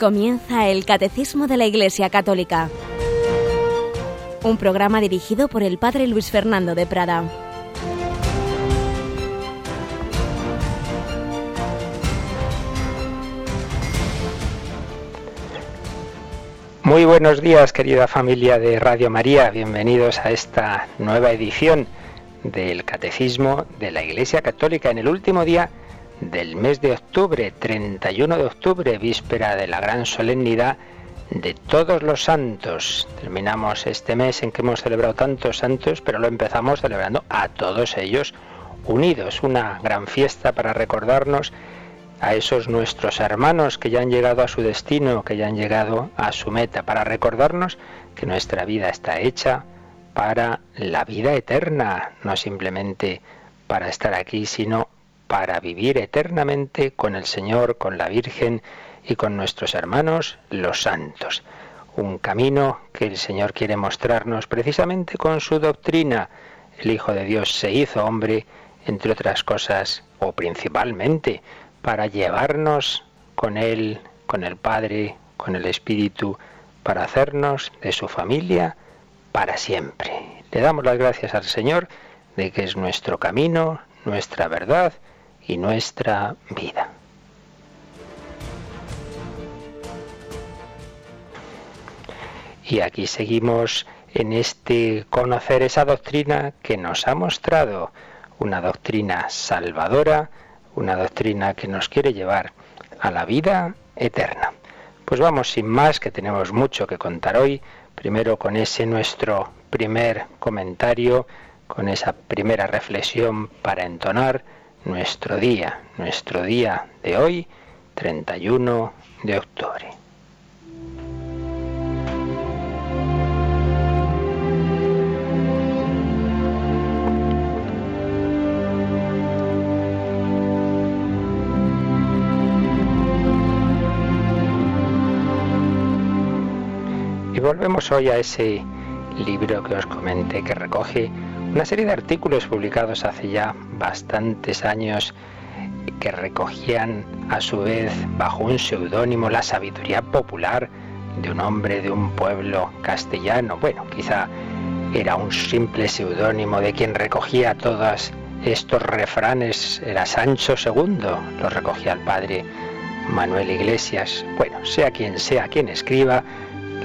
Comienza el Catecismo de la Iglesia Católica, un programa dirigido por el Padre Luis Fernando de Prada. Muy buenos días, querida familia de Radio María. Bienvenidos a esta nueva edición del Catecismo de la Iglesia Católica en el último día del mes de octubre, 31 de octubre, víspera de la gran solemnidad de todos los santos. Terminamos este mes en que hemos celebrado tantos santos, pero lo empezamos celebrando a todos ellos unidos, una gran fiesta para recordarnos a esos nuestros hermanos que ya han llegado a su destino, que ya han llegado a su meta, para recordarnos que nuestra vida está hecha para la vida eterna, no simplemente para estar aquí, sino para vivir eternamente con el Señor, con la Virgen y con nuestros hermanos los santos. Un camino que el Señor quiere mostrarnos precisamente con su doctrina. El Hijo de Dios se hizo hombre, entre otras cosas, o principalmente, para llevarnos con Él, con el Padre, con el Espíritu, para hacernos de su familia para siempre. Le damos las gracias al Señor de que es nuestro camino, nuestra verdad, y nuestra vida. Y aquí seguimos en este conocer esa doctrina que nos ha mostrado, una doctrina salvadora, una doctrina que nos quiere llevar a la vida eterna. Pues vamos sin más, que tenemos mucho que contar hoy, primero con ese nuestro primer comentario, con esa primera reflexión para entonar, nuestro día, nuestro día de hoy, 31 de octubre. Y volvemos hoy a ese libro que os comenté que recoge una serie de artículos publicados hace ya bastantes años que recogían a su vez bajo un seudónimo la sabiduría popular de un hombre de un pueblo castellano. Bueno, quizá era un simple seudónimo de quien recogía todos estos refranes, era Sancho II, lo recogía el padre Manuel Iglesias. Bueno, sea quien sea quien escriba,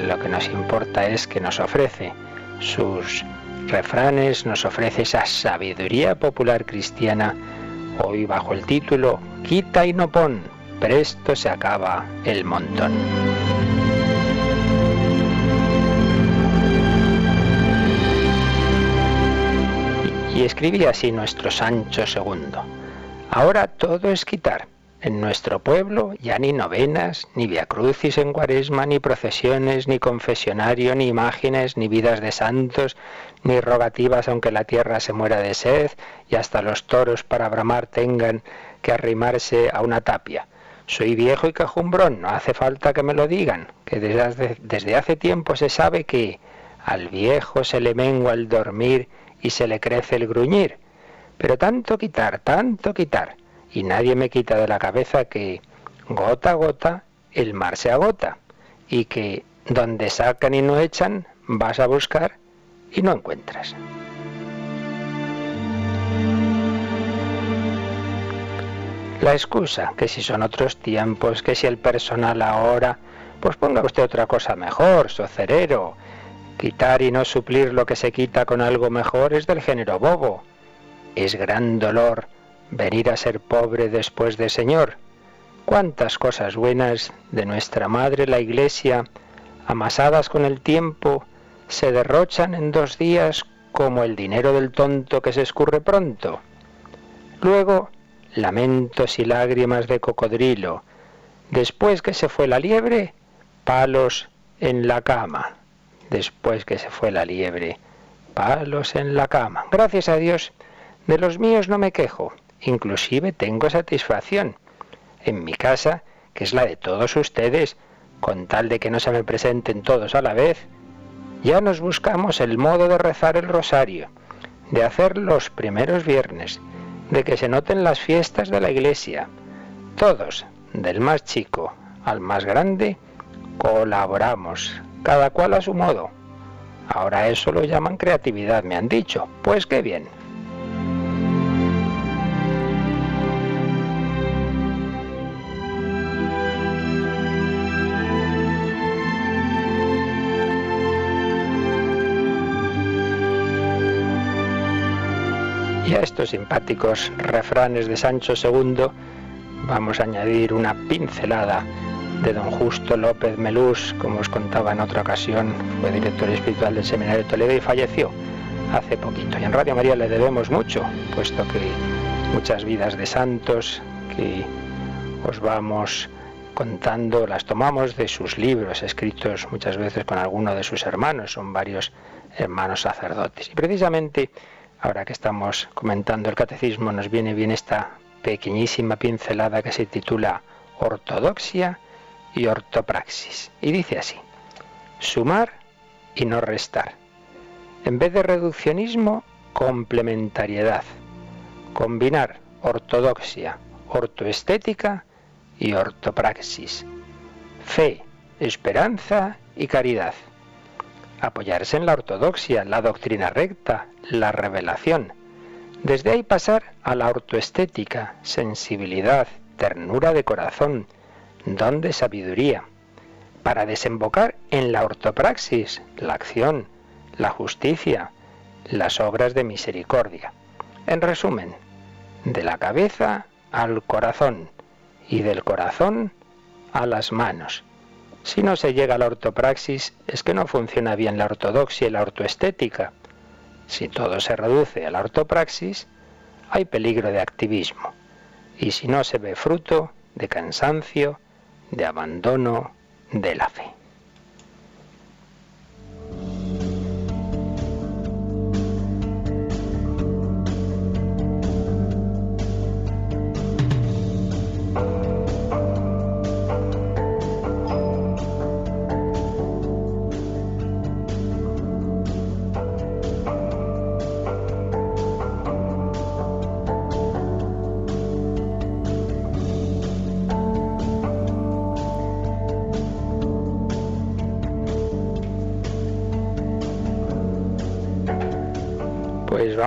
lo que nos importa es que nos ofrece sus refranes nos ofrece esa sabiduría popular cristiana, hoy bajo el título Quita y no pon, presto se acaba el montón. Y escribía así nuestro Sancho II. Ahora todo es quitar en nuestro pueblo ya ni novenas, ni viacrucis en cuaresma, ni procesiones, ni confesionario, ni imágenes, ni vidas de santos, ni rogativas aunque la tierra se muera de sed, y hasta los toros para bramar tengan que arrimarse a una tapia. Soy viejo y cajumbrón, no hace falta que me lo digan, que desde hace, desde hace tiempo se sabe que al viejo se le mengua el dormir y se le crece el gruñir. Pero tanto quitar, tanto quitar, y nadie me quita de la cabeza que gota a gota el mar se agota y que donde sacan y no echan vas a buscar y no encuentras. La excusa, que si son otros tiempos, que si el personal ahora, pues ponga usted otra cosa mejor, socerero. Quitar y no suplir lo que se quita con algo mejor es del género bobo. Es gran dolor venir a ser pobre después de Señor. Cuántas cosas buenas de nuestra Madre la Iglesia, amasadas con el tiempo, se derrochan en dos días como el dinero del tonto que se escurre pronto. Luego, lamentos y lágrimas de cocodrilo. Después que se fue la liebre, palos en la cama. Después que se fue la liebre, palos en la cama. Gracias a Dios, de los míos no me quejo inclusive tengo satisfacción en mi casa, que es la de todos ustedes, con tal de que no se me presenten todos a la vez, ya nos buscamos el modo de rezar el rosario, de hacer los primeros viernes, de que se noten las fiestas de la iglesia. Todos, del más chico al más grande, colaboramos, cada cual a su modo. Ahora eso lo llaman creatividad, me han dicho. Pues qué bien. A estos simpáticos refranes de Sancho II vamos a añadir una pincelada de don Justo López Melús, como os contaba en otra ocasión, fue director espiritual del Seminario de Toledo y falleció hace poquito. Y en Radio María le debemos mucho, puesto que muchas vidas de santos que os vamos contando, las tomamos de sus libros, escritos muchas veces con alguno de sus hermanos, son varios hermanos sacerdotes. Y precisamente Ahora que estamos comentando el catecismo, nos viene bien esta pequeñísima pincelada que se titula Ortodoxia y Ortopraxis. Y dice así, sumar y no restar. En vez de reduccionismo, complementariedad. Combinar ortodoxia, ortoestética y ortopraxis. Fe, esperanza y caridad apoyarse en la ortodoxia, la doctrina recta, la revelación. Desde ahí pasar a la ortoestética, sensibilidad, ternura de corazón, don de sabiduría, para desembocar en la ortopraxis, la acción, la justicia, las obras de misericordia. En resumen, de la cabeza al corazón y del corazón a las manos. Si no se llega a la ortopraxis, es que no funciona bien la ortodoxia y la ortoestética. Si todo se reduce a la ortopraxis, hay peligro de activismo. Y si no se ve fruto de cansancio, de abandono de la fe.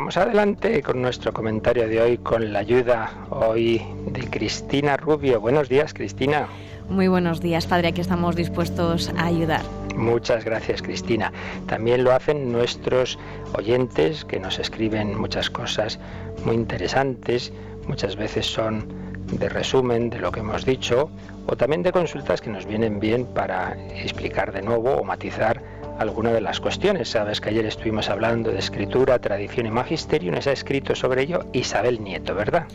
Vamos adelante con nuestro comentario de hoy con la ayuda hoy de Cristina Rubio. Buenos días, Cristina. Muy buenos días, padre. Aquí estamos dispuestos a ayudar. Muchas gracias, Cristina. También lo hacen nuestros oyentes que nos escriben muchas cosas muy interesantes. Muchas veces son de resumen de lo que hemos dicho o también de consultas que nos vienen bien para explicar de nuevo o matizar alguna de las cuestiones. Sabes que ayer estuvimos hablando de escritura, tradición y magisterio nos ha escrito sobre ello Isabel Nieto, ¿verdad?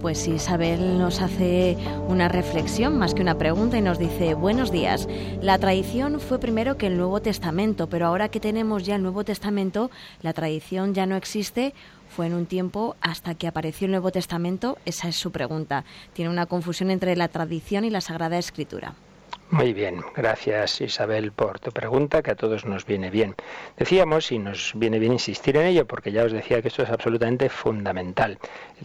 Pues Isabel nos hace una reflexión más que una pregunta y nos dice, buenos días, la tradición fue primero que el Nuevo Testamento, pero ahora que tenemos ya el Nuevo Testamento, la tradición ya no existe, fue en un tiempo hasta que apareció el Nuevo Testamento, esa es su pregunta. Tiene una confusión entre la tradición y la Sagrada Escritura. Muy bien, gracias Isabel por tu pregunta, que a todos nos viene bien. Decíamos, y nos viene bien insistir en ello, porque ya os decía que esto es absolutamente fundamental,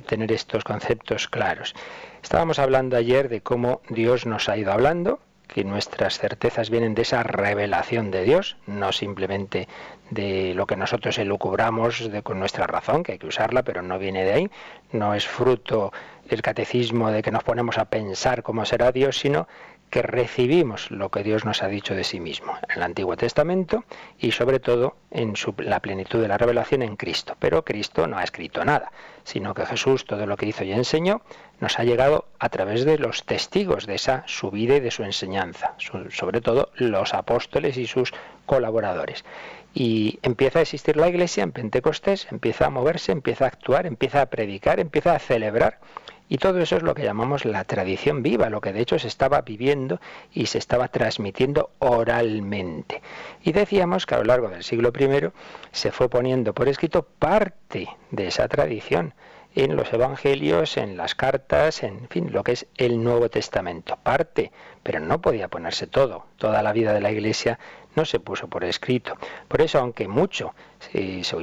tener estos conceptos claros. Estábamos hablando ayer de cómo Dios nos ha ido hablando, que nuestras certezas vienen de esa revelación de Dios, no simplemente de lo que nosotros elucubramos de, con nuestra razón, que hay que usarla, pero no viene de ahí, no es fruto el catecismo de que nos ponemos a pensar cómo será Dios, sino que recibimos lo que Dios nos ha dicho de sí mismo en el Antiguo Testamento y sobre todo en la plenitud de la revelación en Cristo. Pero Cristo no ha escrito nada, sino que Jesús todo lo que hizo y enseñó nos ha llegado a través de los testigos de esa su vida y de su enseñanza, sobre todo los apóstoles y sus colaboradores. Y empieza a existir la iglesia en Pentecostés, empieza a moverse, empieza a actuar, empieza a predicar, empieza a celebrar y todo eso es lo que llamamos la tradición viva, lo que de hecho se estaba viviendo y se estaba transmitiendo oralmente. Y decíamos que a lo largo del siglo I se fue poniendo por escrito parte de esa tradición en los evangelios, en las cartas, en fin, lo que es el Nuevo Testamento. Parte, pero no podía ponerse todo. Toda la vida de la Iglesia no se puso por escrito. Por eso, aunque mucho,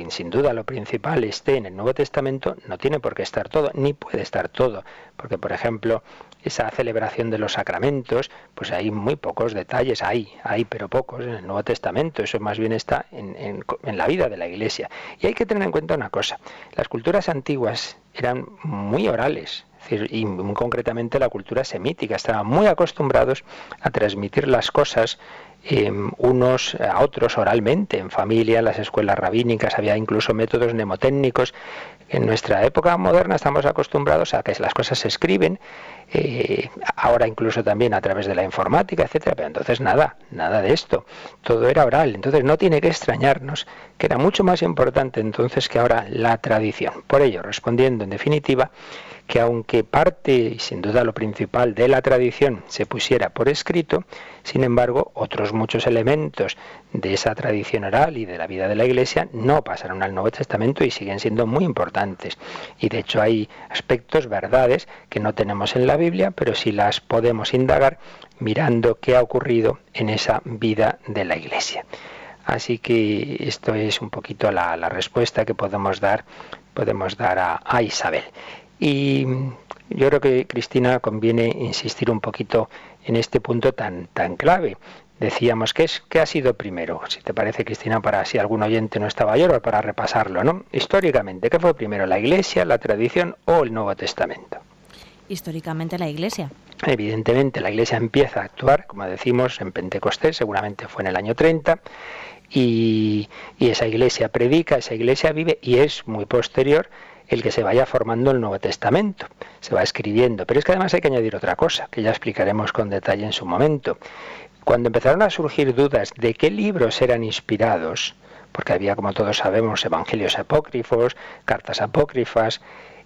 sin duda lo principal esté en el Nuevo Testamento, no tiene por qué estar todo, ni puede estar todo. Porque, por ejemplo, esa celebración de los sacramentos, pues hay muy pocos detalles, hay, hay, pero pocos en el Nuevo Testamento. Eso más bien está en, en la vida de la Iglesia. Y hay que tener en cuenta una cosa, las culturas antiguas eran muy orales, y concretamente la cultura semítica. Estaban muy acostumbrados a transmitir las cosas em, unos a otros oralmente, en familia, en las escuelas rabínicas, había incluso métodos mnemotécnicos. En nuestra época moderna estamos acostumbrados a que las cosas se escriben, eh, ahora incluso también a través de la informática, etcétera, pero entonces nada, nada de esto. Todo era oral. Entonces no tiene que extrañarnos que era mucho más importante entonces que ahora la tradición. Por ello, respondiendo en definitiva, que aunque parte, y sin duda lo principal, de la tradición se pusiera por escrito, sin embargo, otros muchos elementos de esa tradición oral y de la vida de la Iglesia no pasaron al Nuevo Testamento y siguen siendo muy importantes. Y de hecho hay aspectos, verdades, que no tenemos en la Biblia, pero sí las podemos indagar mirando qué ha ocurrido en esa vida de la Iglesia. Así que esto es un poquito la, respuesta que podemos dar, podemos dar a Isabel. Y yo creo que, Cristina, conviene insistir un poquito en este punto tan, tan clave. Decíamos, ¿qué, es, ¿qué ha sido primero? Si te parece, Cristina, para si algún oyente no estaba ayer, para repasarlo, ¿no? Históricamente, ¿qué fue primero, la Iglesia, la tradición o el Nuevo Testamento? Históricamente la Iglesia. Evidentemente, la Iglesia empieza a actuar, como decimos, en Pentecostés, seguramente fue en el año 30, y, y esa Iglesia predica, esa Iglesia vive, y es muy posterior el que se vaya formando el Nuevo Testamento, se va escribiendo. Pero es que además hay que añadir otra cosa, que ya explicaremos con detalle en su momento. Cuando empezaron a surgir dudas de qué libros eran inspirados, porque había, como todos sabemos, evangelios apócrifos, cartas apócrifas,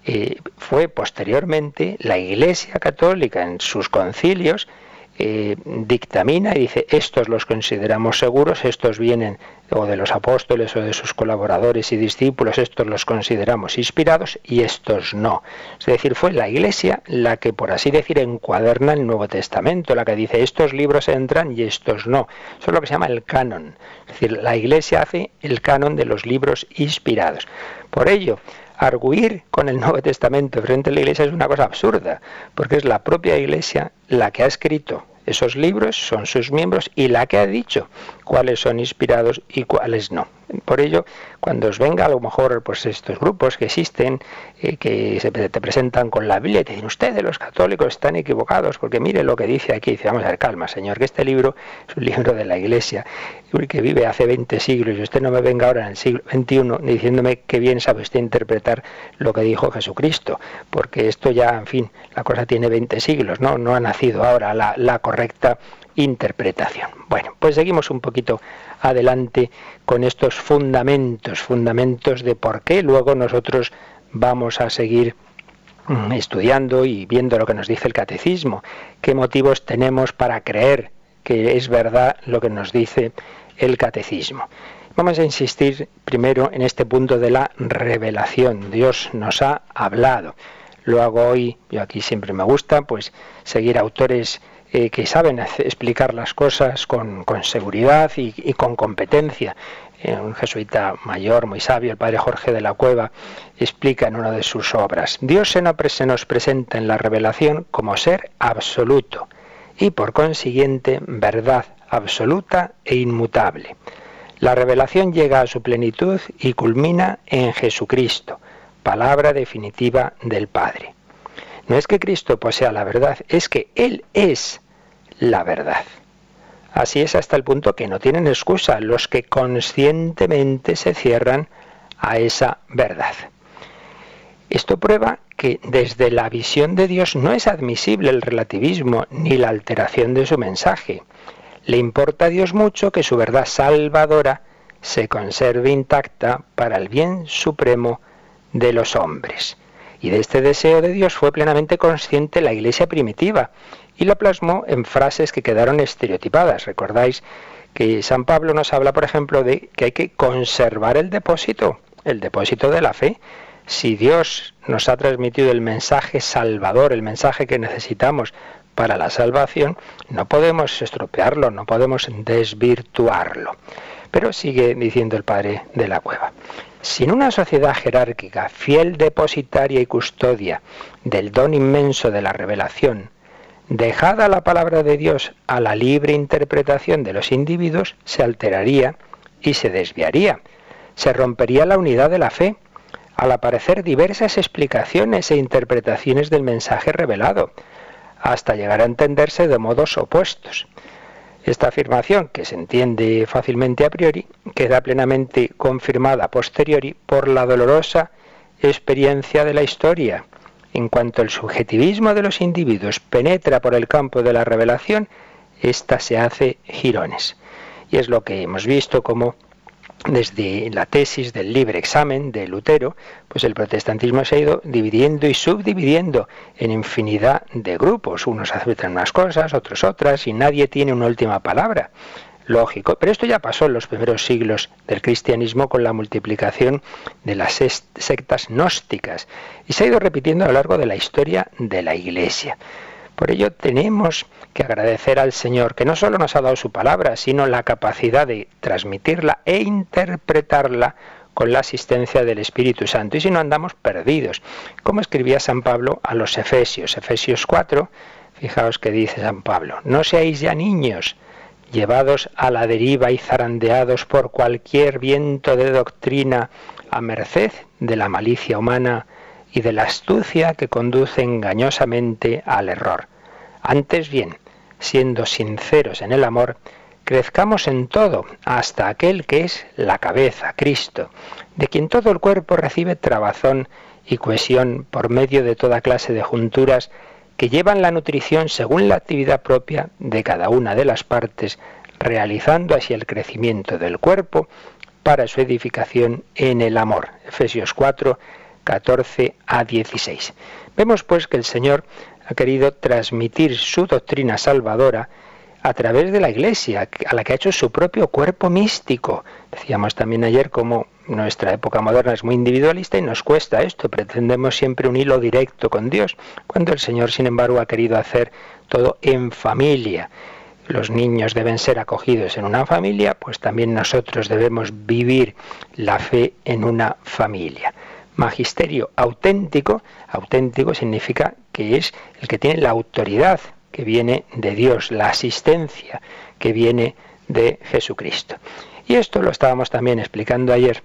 eh, fue posteriormente la Iglesia Católica en sus concilios eh, dictamina y dice estos los consideramos seguros, estos vienen o de los apóstoles o de sus colaboradores y discípulos, estos los consideramos inspirados y estos no. Es decir, fue la Iglesia la que, por así decir, encuaderna el Nuevo Testamento, la que dice estos libros entran y estos no. Eso es lo que se llama el canon. Es decir, la Iglesia hace el canon de los libros inspirados. Por ello, arguir con el Nuevo Testamento frente a la Iglesia es una cosa absurda, porque es la propia Iglesia la que ha escrito esos libros, son sus miembros y la que ha dicho cuáles son inspirados y cuáles no. Por ello, cuando os venga a lo mejor pues estos grupos que existen, eh, que se te presentan con la Biblia te dicen, ustedes los católicos están equivocados, porque mire lo que dice aquí, dice, vamos a ver, calma, señor, que este libro es un libro de la Iglesia, que vive hace 20 siglos, y usted no me venga ahora en el siglo XXI diciéndome que bien sabe usted interpretar lo que dijo Jesucristo, porque esto ya, en fin, la cosa tiene 20 siglos, ¿no? No ha nacido ahora la, la correcta interpretación. Bueno, pues seguimos un poquito adelante con estos fundamentos, fundamentos de por qué luego nosotros vamos a seguir mm, estudiando y viendo lo que nos dice el catecismo, qué motivos tenemos para creer que es verdad lo que nos dice el catecismo. Vamos a insistir primero en este punto de la revelación. Dios nos ha hablado. Lo hago hoy, yo aquí siempre me gusta, pues seguir autores eh, que saben explicar las cosas con, seguridad y, con competencia. Eh, un jesuita mayor, muy sabio, el padre Jorge de la Cueva, explica en una de sus obras, Dios se nos presenta en la revelación como ser absoluto y por consiguiente verdad absoluta e inmutable. La revelación llega a su plenitud y culmina en Jesucristo, palabra definitiva del Padre. No es que Cristo posea la verdad, es que Él es la verdad. Así es hasta el punto que no tienen excusa los que conscientemente se cierran a esa verdad. Esto prueba que desde la visión de Dios no es admisible el relativismo ni la alteración de su mensaje. Le importa a Dios mucho que su verdad salvadora se conserve intacta para el bien supremo de los hombres. Y de este deseo de Dios fue plenamente consciente la iglesia primitiva, y lo plasmó en frases que quedaron estereotipadas. Recordáis que San Pablo nos habla, por ejemplo, de que hay que conservar el depósito, el depósito de la fe. Si Dios nos ha transmitido el mensaje salvador, el mensaje que necesitamos para la salvación, no podemos estropearlo, no podemos desvirtuarlo. Pero sigue diciendo el padre de la cueva. Sin una sociedad jerárquica, fiel depositaria y custodia del don inmenso de la revelación, dejada la palabra de Dios a la libre interpretación de los individuos, se alteraría y se desviaría. Se rompería la unidad de la fe al aparecer diversas explicaciones e interpretaciones del mensaje revelado, hasta llegar a entenderse de modos opuestos. Esta afirmación, que se entiende fácilmente a priori, queda plenamente confirmada a posteriori por la dolorosa experiencia de la historia. En cuanto el subjetivismo de los individuos penetra por el campo de la revelación, ésta se hace girones. Y es lo que hemos visto como desde la tesis del libre examen de Lutero, pues el protestantismo se ha ido dividiendo y subdividiendo en infinidad de grupos. Unos aceptan unas cosas, otros otras, y nadie tiene una última palabra. Lógico, pero esto ya pasó en los primeros siglos del cristianismo con la multiplicación de las sectas gnósticas y se ha ido repitiendo a lo largo de la historia de la Iglesia. Por ello tenemos que agradecer al Señor que no solo nos ha dado su palabra, sino la capacidad de transmitirla e interpretarla con la asistencia del Espíritu Santo. Y si no andamos perdidos, como escribía San Pablo a los Efesios, Efesios 4, fijaos que dice San Pablo, no seáis ya niños, llevados a la deriva y zarandeados por cualquier viento de doctrina, a merced de la malicia humana, y de la astucia que conduce engañosamente al error. Antes bien, siendo sinceros en el amor, crezcamos en todo hasta aquel que es la cabeza, Cristo, de quien todo el cuerpo recibe trabazón y cohesión por medio de toda clase de junturas que llevan la nutrición según la actividad propia de cada una de las partes, realizando así el crecimiento del cuerpo para su edificación en el amor. Efesios 4, 14 a 16. Vemos pues que el Señor ha querido transmitir su doctrina salvadora a través de la Iglesia, a la que ha hecho su propio cuerpo místico. Decíamos también ayer cómo nuestra época moderna es muy individualista y nos cuesta esto, pretendemos siempre un hilo directo con Dios, cuando el Señor, sin embargo, ha querido hacer todo en familia. Los niños deben ser acogidos en una familia, pues también nosotros debemos vivir la fe en una familia magisterio auténtico, auténtico significa que es el que tiene la autoridad que viene de Dios, la asistencia que viene de Jesucristo. Y esto lo estábamos también explicando ayer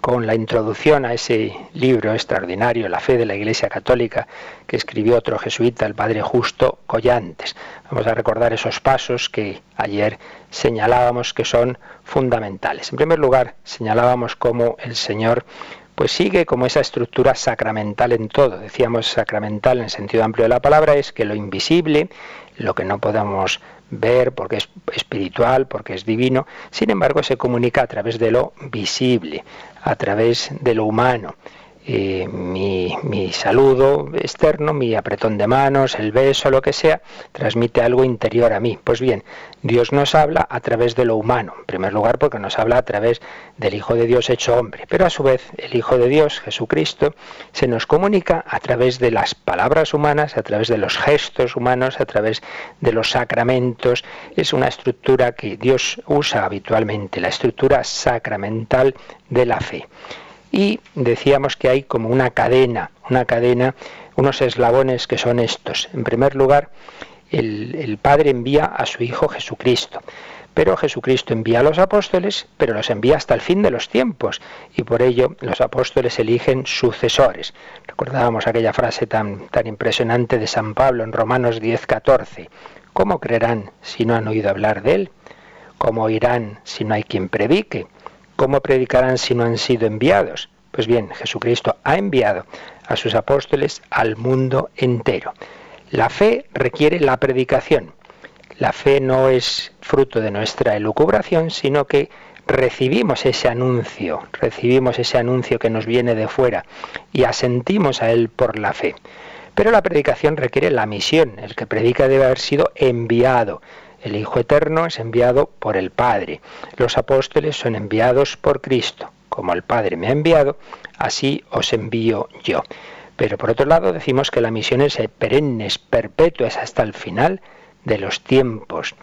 con la introducción a ese libro extraordinario, La fe de la Iglesia Católica, que escribió otro jesuita, el padre Justo Collantes. Vamos a recordar esos pasos que ayer señalábamos que son fundamentales. En primer lugar, señalábamos cómo el Señor pues sigue como esa estructura sacramental en todo. Decíamos sacramental en el sentido amplio de la palabra es que lo invisible, lo que no podemos ver porque es espiritual, porque es divino, sin embargo se comunica a través de lo visible, a través de lo humano. Eh, mi, mi, saludo externo, mi apretón de manos, el beso, lo que sea, transmite algo interior a mí. Pues bien, Dios nos habla a través de lo humano, en primer lugar porque nos habla a través del Hijo de Dios hecho hombre, pero a su vez el Hijo de Dios, Jesucristo, se nos comunica a través de las palabras humanas, a través de los gestos humanos, a través de los sacramentos. Es una estructura que Dios usa habitualmente, la estructura sacramental de la fe. Y decíamos que hay como una cadena, una cadena, unos eslabones que son estos. En primer lugar, el, Padre envía a su Hijo Jesucristo. Pero Jesucristo envía a los apóstoles, pero los envía hasta el fin de los tiempos, y por ello los apóstoles eligen sucesores. Recordábamos aquella frase tan, tan impresionante de San Pablo en Romanos 10, 14. ¿Cómo creerán si no han oído hablar de él? ¿Cómo oirán si no hay quien predique? ¿Cómo predicarán si no han sido enviados? Pues bien, Jesucristo ha enviado a sus apóstoles al mundo entero. La fe requiere la predicación. La fe no es fruto de nuestra elucubración, sino que recibimos ese anuncio, recibimos ese anuncio que nos viene de fuera y asentimos a él por la fe. Pero la predicación requiere la misión. El que predica debe haber sido enviado. El Hijo Eterno es enviado por el Padre. Los apóstoles son enviados por Cristo. Como el Padre me ha enviado, así os envío yo. Pero por otro lado decimos que la misión es perenne, es perpetua, es hasta el final de los tiempos.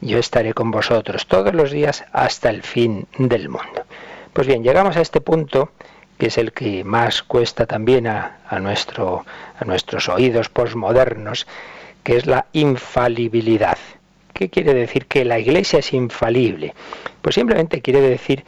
Yo estaré con vosotros todos los días hasta el fin del mundo. Pues bien, llegamos a este punto que es el que más cuesta también a, nuestro, a nuestros oídos posmodernos, que es la infalibilidad. ¿Qué quiere decir que la Iglesia es infalible? Pues simplemente quiere decir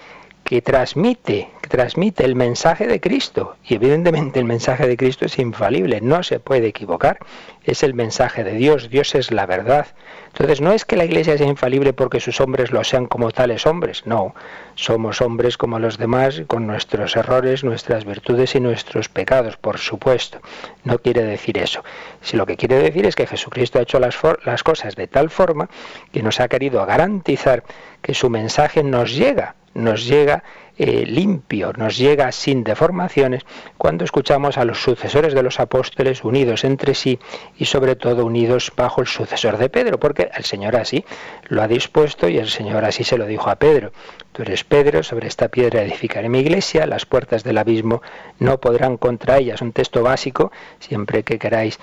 que transmite, que transmite el mensaje de Cristo. Y evidentemente el mensaje de Cristo es infalible, no se puede equivocar. Es el mensaje de Dios, Dios es la verdad. Entonces no es que la Iglesia sea infalible porque sus hombres lo sean como tales hombres, no. Somos hombres como los demás, con nuestros errores, nuestras virtudes y nuestros pecados, por supuesto. No quiere decir eso. Si lo que quiere decir es que Jesucristo ha hecho las, las cosas de tal forma que nos ha querido garantizar que su mensaje nos llega nos llega eh, limpio, nos llega sin deformaciones cuando escuchamos a los sucesores de los apóstoles unidos entre sí y sobre todo unidos bajo el sucesor de Pedro, porque el Señor así lo ha dispuesto y el Señor así se lo dijo a Pedro. Tú eres Pedro, sobre esta piedra edificaré mi iglesia, las puertas del abismo no podrán contra ella. Es un texto básico, siempre que queráis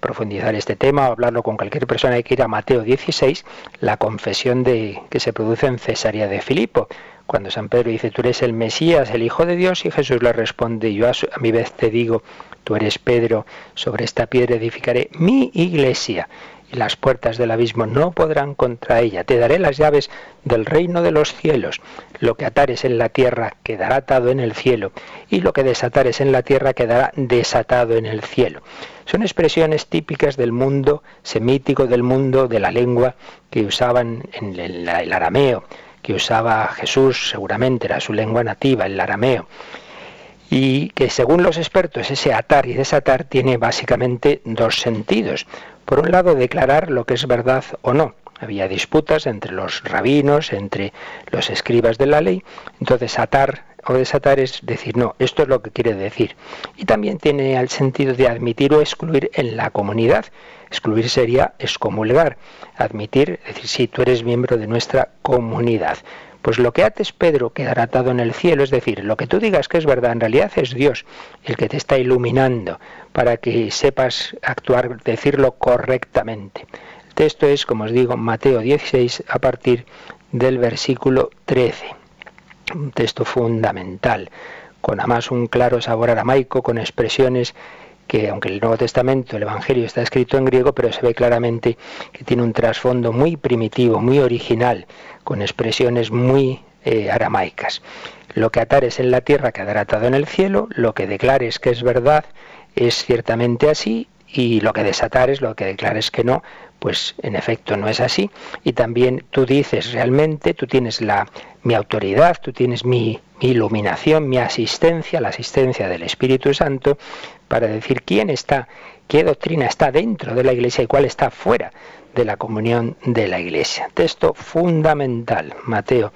profundizar este tema o hablarlo con cualquier persona hay que ir a Mateo 16, la confesión de, que se produce en Cesarea de Filipo cuando San Pedro dice, tú eres el Mesías, el Hijo de Dios, y Jesús le responde, yo a, mi vez te digo, tú eres Pedro, sobre esta piedra edificaré mi iglesia, y las puertas del abismo no podrán contra ella. Te daré las llaves del reino de los cielos. Lo que atares en la tierra quedará atado en el cielo, y lo que desatares en la tierra quedará desatado en el cielo. Son expresiones típicas del mundo semítico, del mundo de la lengua que usaban en el arameo que usaba Jesús, seguramente era su lengua nativa, el arameo, y que según los expertos ese atar y desatar tiene básicamente dos sentidos. Por un lado, declarar lo que es verdad o no. Había disputas entre los rabinos, entre los escribas de la ley. Entonces, atar o desatar es decir, no, esto es lo que quiere decir. Y también tiene el sentido de admitir o excluir en la comunidad. Excluir sería excomulgar. Admitir, es decir, si tú eres miembro de nuestra comunidad. Pues lo que ates Pedro quedará atado en el cielo, es decir, lo que tú digas que es verdad, en realidad es Dios el que te está iluminando para que sepas actuar, decirlo correctamente. El texto es, como os digo, Mateo 16 a partir del versículo 13 un texto fundamental, con además un claro sabor aramaico, con expresiones que aunque el Nuevo Testamento, el Evangelio está escrito en griego, pero se ve claramente que tiene un trasfondo muy primitivo, muy original, con expresiones muy eh, aramaicas. Lo que atares en la tierra quedará atado en el cielo, lo que declares que es verdad es ciertamente así, y lo que desatares, lo que declares que no, pues en efecto no es así. Y también tú dices realmente, tú tienes la, mi autoridad, tú tienes mi, mi iluminación, mi asistencia, la asistencia del Espíritu Santo, para decir quién está, qué doctrina está dentro de la Iglesia y cuál está fuera de la comunión de la Iglesia. Texto fundamental, Mateo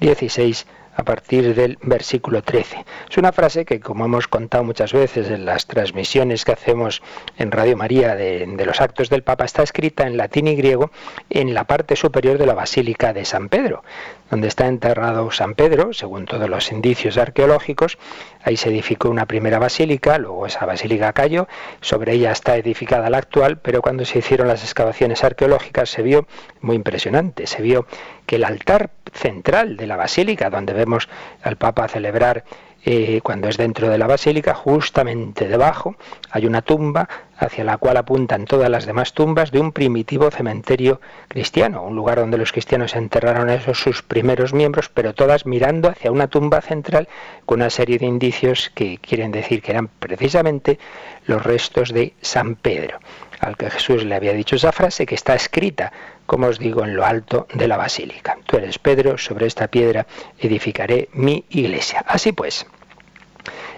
16, a partir del versículo 13. Es una frase que, como hemos contado muchas veces en las transmisiones que hacemos en Radio María de, los actos del Papa, está escrita en latín y griego en la parte superior de la Basílica de San Pedro, donde está enterrado San Pedro, según todos los indicios arqueológicos. Ahí se edificó una primera basílica, luego esa basílica cayó, sobre ella está edificada la actual, pero cuando se hicieron las excavaciones arqueológicas se vio muy impresionante, se vio que el altar central de la basílica, donde vemos al Papa celebrar eh, cuando es dentro de la basílica, justamente debajo hay una tumba hacia la cual apuntan todas las demás tumbas de un primitivo cementerio cristiano, un lugar donde los cristianos enterraron a esos sus primeros miembros, pero todas mirando hacia una tumba central con una serie de indicios que quieren decir que eran precisamente los restos de San Pedro, al que Jesús le había dicho esa frase que está escrita como os digo, en lo alto de la basílica. Tú eres Pedro, sobre esta piedra edificaré mi iglesia. Así pues,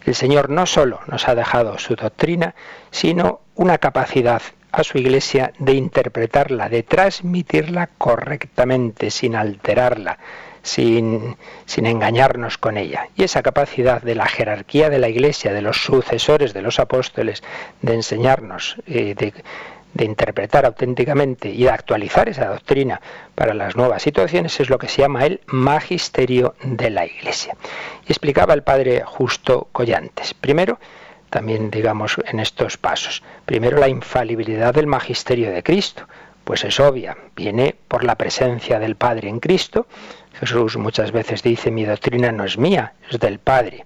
el Señor no solo nos ha dejado su doctrina, sino una capacidad a su iglesia de interpretarla, de transmitirla correctamente, sin alterarla, sin, sin, engañarnos con ella. Y esa capacidad de la jerarquía de la iglesia, de los sucesores de los apóstoles, de enseñarnos, eh, de de interpretar auténticamente y de actualizar esa doctrina para las nuevas situaciones es lo que se llama el magisterio de la Iglesia. Y explicaba el padre Justo Collantes. Primero, también digamos en estos pasos. Primero la infalibilidad del magisterio de Cristo, pues es obvia, viene por la presencia del Padre en Cristo. Jesús muchas veces dice, mi doctrina no es mía, es del Padre.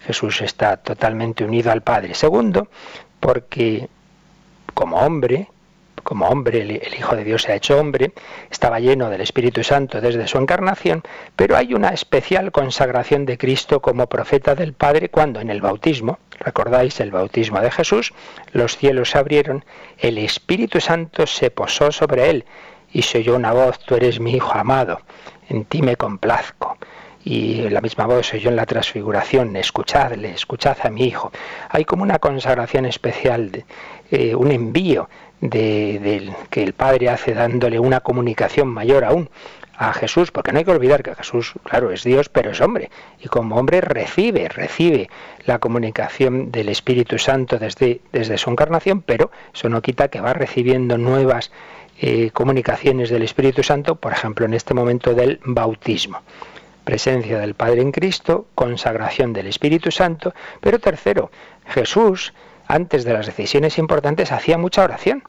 Jesús está totalmente unido al Padre. Segundo, porque como hombre, como hombre, el, Hijo de Dios se ha hecho hombre, estaba lleno del Espíritu Santo desde su encarnación, pero hay una especial consagración de Cristo como profeta del Padre cuando en el bautismo, recordáis el bautismo de Jesús, los cielos se abrieron, el Espíritu Santo se posó sobre él y se oyó una voz, tú eres mi Hijo amado, en ti me complazco y la misma voz se oyó en la transfiguración, escuchadle, escuchad a mi hijo. Hay como una consagración especial, de, eh, un envío de, que el Padre hace dándole una comunicación mayor aún a Jesús, porque no hay que olvidar que Jesús, claro, es Dios, pero es hombre, y como hombre recibe, recibe la comunicación del Espíritu Santo desde, desde su encarnación, pero eso no quita que va recibiendo nuevas eh, comunicaciones del Espíritu Santo, por ejemplo, en este momento del bautismo. Presencia del Padre en Cristo, consagración del Espíritu Santo, pero tercero, Jesús antes de las decisiones importantes hacía mucha oración.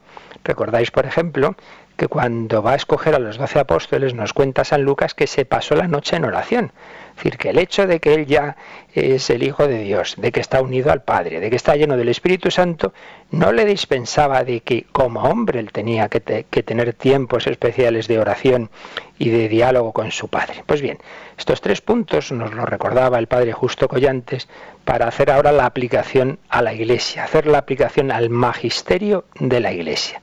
Recordáis, por ejemplo, que cuando va a escoger a los doce apóstoles nos cuenta San Lucas que se pasó la noche en oración. Es decir, que el hecho de que él ya es el Hijo de Dios, de que está unido al Padre, de que está lleno del Espíritu Santo, no le dispensaba de que como hombre él tenía que, que tener tiempos especiales de oración y de diálogo con su Padre. Pues bien, estos tres puntos nos lo recordaba el Padre Justo Collantes para hacer ahora la aplicación a la Iglesia, hacer la aplicación al magisterio de la Iglesia.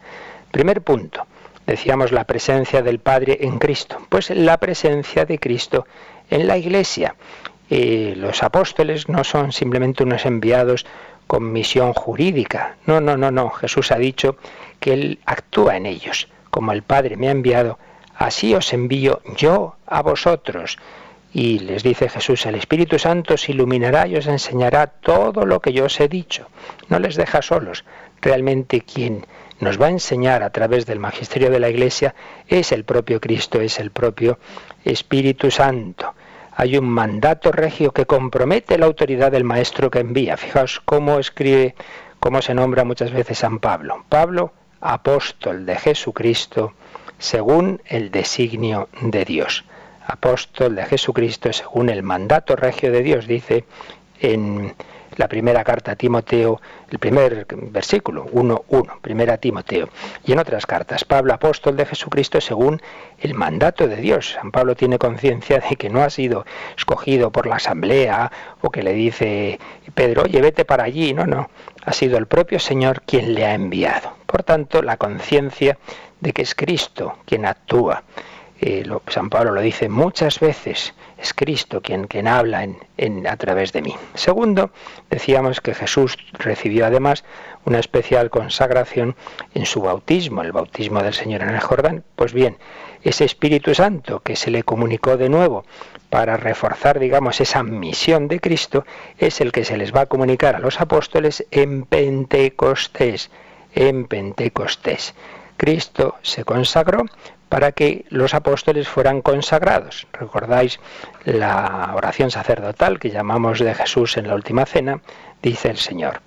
Primer punto, decíamos la presencia del Padre en Cristo. Pues la presencia de Cristo en la Iglesia. los apóstoles no son simplemente unos enviados con misión jurídica. No, no, no, no. Jesús ha dicho que Él actúa en ellos. Como el Padre me ha enviado, así os envío yo a vosotros. Y les dice Jesús, el Espíritu Santo os iluminará y os enseñará todo lo que yo os he dicho. No les deja solos. Realmente quien nos va a enseñar a través del magisterio de la Iglesia es el propio Cristo, es el propio Espíritu Santo. Hay un mandato regio que compromete la autoridad del maestro que envía. Fijaos cómo escribe, cómo se nombra muchas veces San Pablo. Pablo, apóstol de Jesucristo, según el designio de Dios. Apóstol de Jesucristo según el mandato regio de Dios, dice en la primera carta a Timoteo, el primer versículo, 1.1, primera Timoteo, y en otras cartas, Pablo, apóstol de Jesucristo, según el mandato de Dios. San Pablo tiene conciencia de que no ha sido escogido por la asamblea o que le dice Pedro, oye, vete para allí. No, no, ha sido el propio Señor quien le ha enviado. Por tanto, la conciencia de que es Cristo quien actúa. Eh, San Pablo lo dice muchas veces es Cristo quien, quien habla en, a través de mí. Segundo, decíamos que Jesús recibió además una especial consagración en su bautismo, el bautismo del Señor en el Jordán. Pues bien, ese Espíritu Santo que se le comunicó de nuevo para reforzar, digamos, esa misión de Cristo, es el que se les va a comunicar a los apóstoles en Pentecostés. En Pentecostés. Cristo se consagró para que los apóstoles fueran consagrados. ¿Recordáis la oración sacerdotal que llamamos de Jesús en la última cena? Dice el Señor,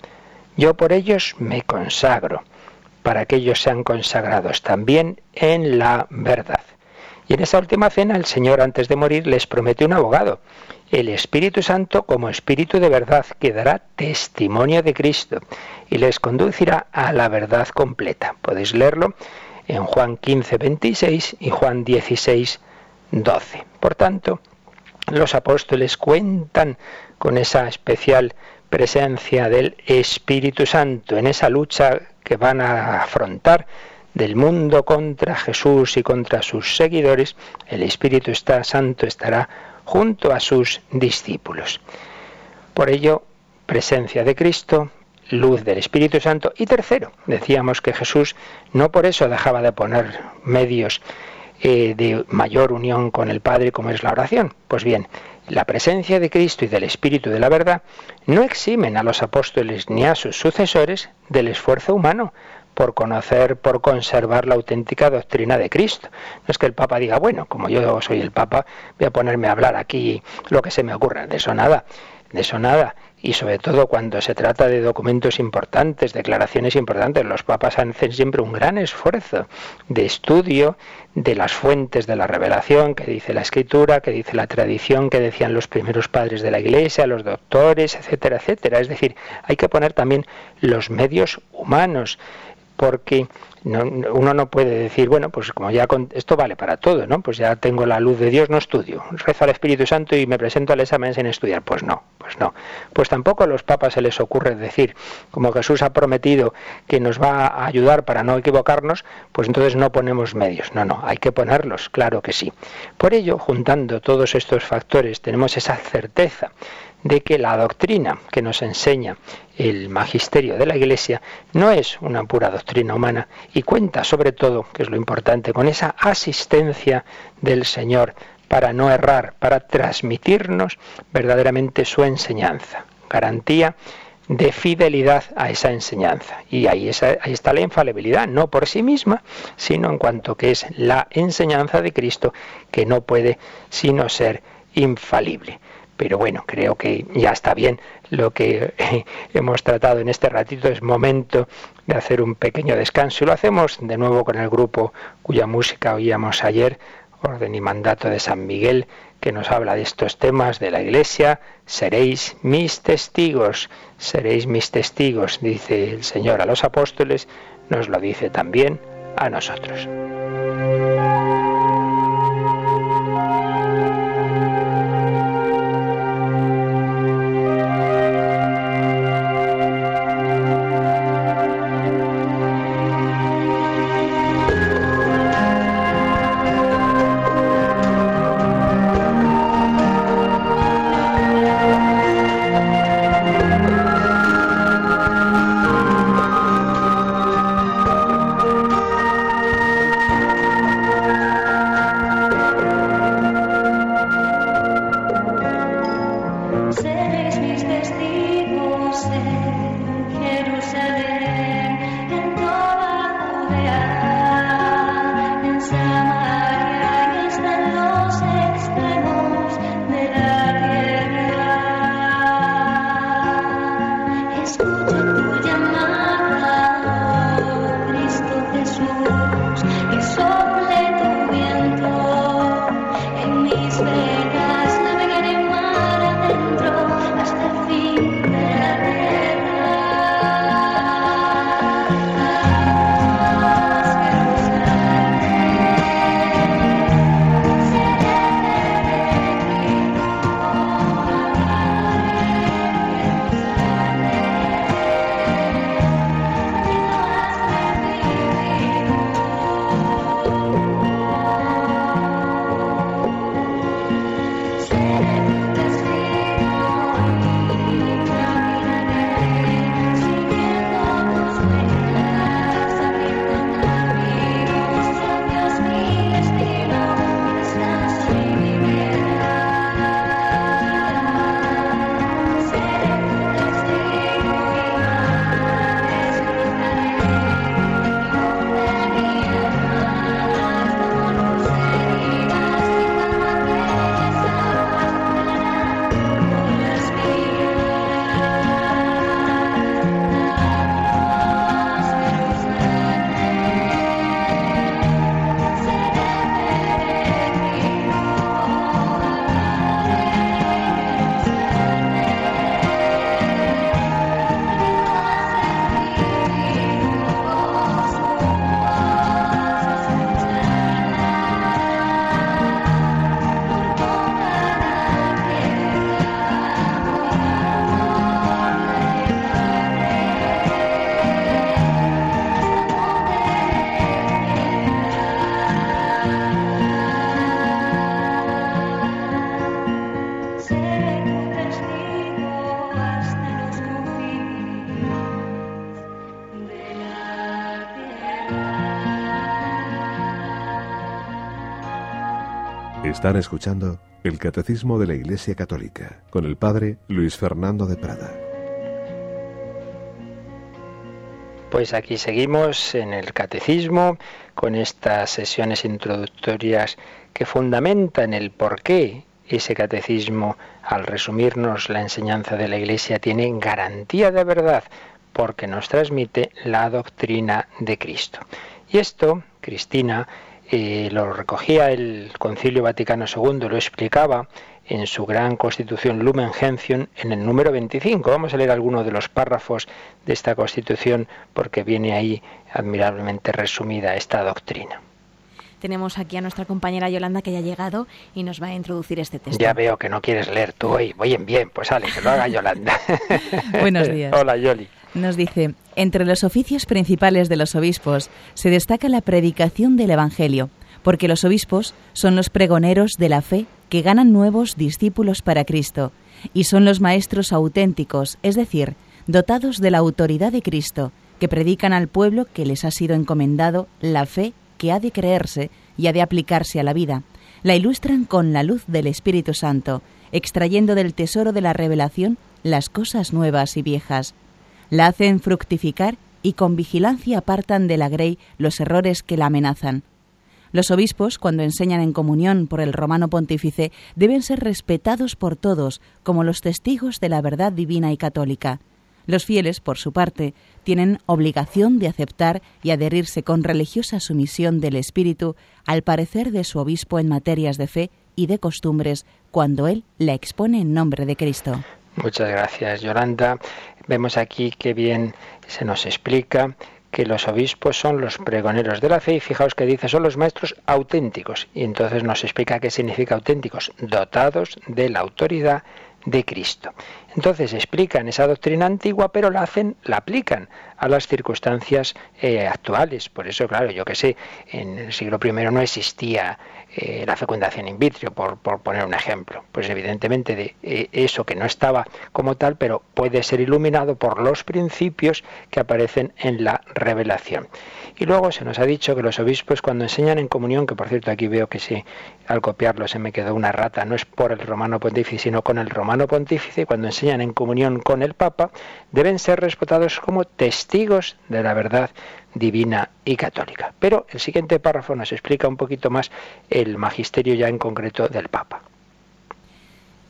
yo por ellos me consagro, para que ellos sean consagrados también en la verdad. Y en esa última cena el Señor antes de morir les promete un abogado, el Espíritu Santo como Espíritu de verdad, que dará testimonio de Cristo y les conducirá a la verdad completa. Podéis leerlo en Juan 15, 26 y Juan 16, 12. Por tanto, los apóstoles cuentan con esa especial presencia del Espíritu Santo en esa lucha que van a afrontar del mundo contra Jesús y contra sus seguidores, el Espíritu está, Santo estará junto a sus discípulos. Por ello, presencia de Cristo, luz del Espíritu Santo. Y tercero, decíamos que Jesús no por eso dejaba de poner medios eh, de mayor unión con el Padre como es la oración. Pues bien, la presencia de Cristo y del Espíritu de la verdad no eximen a los apóstoles ni a sus sucesores del esfuerzo humano por conocer, por conservar la auténtica doctrina de Cristo. No es que el Papa diga, bueno, como yo soy el Papa, voy a ponerme a hablar aquí lo que se me ocurra. De eso nada, de eso nada y sobre todo cuando se trata de documentos importantes, declaraciones importantes, los papas hacen siempre un gran esfuerzo de estudio de las fuentes de la revelación, que dice la escritura, que dice la tradición, que decían los primeros padres de la iglesia, los doctores, etcétera, etcétera. Es decir, hay que poner también los medios humanos, porque uno no puede decir, bueno, pues como ya esto vale para todo, ¿no? Pues ya tengo la luz de Dios, no estudio. Rezo al Espíritu Santo y me presento al examen sin estudiar. Pues no, pues no. Pues tampoco a los papas se les ocurre decir, como Jesús ha prometido que nos va a ayudar para no equivocarnos, pues entonces no ponemos medios. No, no, hay que ponerlos, claro que sí. Por ello, juntando todos estos factores, tenemos esa certeza de que la doctrina que nos enseña el magisterio de la Iglesia no es una pura doctrina humana y cuenta sobre todo, que es lo importante, con esa asistencia del Señor para no errar, para transmitirnos verdaderamente su enseñanza, garantía de fidelidad a esa enseñanza. Y ahí, ahí está la infalibilidad, no por sí misma, sino en cuanto que es la enseñanza de Cristo que no puede sino ser infalible. Pero bueno, creo que ya está bien lo que hemos tratado en este ratito. Es momento de hacer un pequeño descanso y lo hacemos de nuevo con el grupo cuya música oíamos ayer, Orden y Mandato de San Miguel, que nos habla de estos temas de la Iglesia. Seréis mis testigos, seréis mis testigos, dice el Señor a los apóstoles, nos lo dice también a nosotros. Están escuchando el Catecismo de la Iglesia Católica con el Padre Luis Fernando de Prada. Pues aquí seguimos en el Catecismo con estas sesiones introductorias que fundamentan el por qué ese catecismo, al resumirnos la enseñanza de la Iglesia, tiene garantía de verdad, porque nos transmite la doctrina de Cristo. Y esto, Cristina, eh, lo recogía el Concilio Vaticano II, lo explicaba en su gran constitución Lumen Gentium en el número 25. Vamos a leer algunos de los párrafos de esta constitución porque viene ahí admirablemente resumida esta doctrina. Tenemos aquí a nuestra compañera Yolanda que ya ha llegado y nos va a introducir este texto. Ya veo que no quieres leer tú hoy. Voy en bien, pues sale, que lo haga Yolanda. Buenos días. Hola, Yoli. Nos dice, entre los oficios principales de los obispos se destaca la predicación del Evangelio, porque los obispos son los pregoneros de la fe que ganan nuevos discípulos para Cristo, y son los maestros auténticos, es decir, dotados de la autoridad de Cristo, que predican al pueblo que les ha sido encomendado la fe que ha de creerse y ha de aplicarse a la vida. La ilustran con la luz del Espíritu Santo, extrayendo del tesoro de la revelación las cosas nuevas y viejas. La hacen fructificar y con vigilancia apartan de la grey los errores que la amenazan. Los obispos, cuando enseñan en comunión por el romano pontífice, deben ser respetados por todos como los testigos de la verdad divina y católica. Los fieles, por su parte, tienen obligación de aceptar y adherirse con religiosa sumisión del espíritu al parecer de su obispo en materias de fe y de costumbres cuando él la expone en nombre de Cristo. Muchas gracias, Yolanda. Vemos aquí que bien se nos explica que los obispos son los pregoneros de la fe y fijaos que dice son los maestros auténticos y entonces nos explica qué significa auténticos, dotados de la autoridad de Cristo. Entonces explican esa doctrina antigua, pero la hacen, la aplican a las circunstancias eh, actuales. Por eso, claro, yo que sé, en el siglo I no existía eh, la fecundación in vitro, por, poner un ejemplo. Pues evidentemente de eh, eso que no estaba como tal, pero puede ser iluminado por los principios que aparecen en la revelación. Y luego se nos ha dicho que los obispos cuando enseñan en comunión, que por cierto aquí veo que sí, al copiarlo se me quedó una rata, no es por el romano pontífice, sino con el romano pontífice, cuando enseñan en comunión con el Papa, deben ser respetados como testigos de la verdad divina y católica. Pero el siguiente párrafo nos explica un poquito más el magisterio ya en concreto del Papa.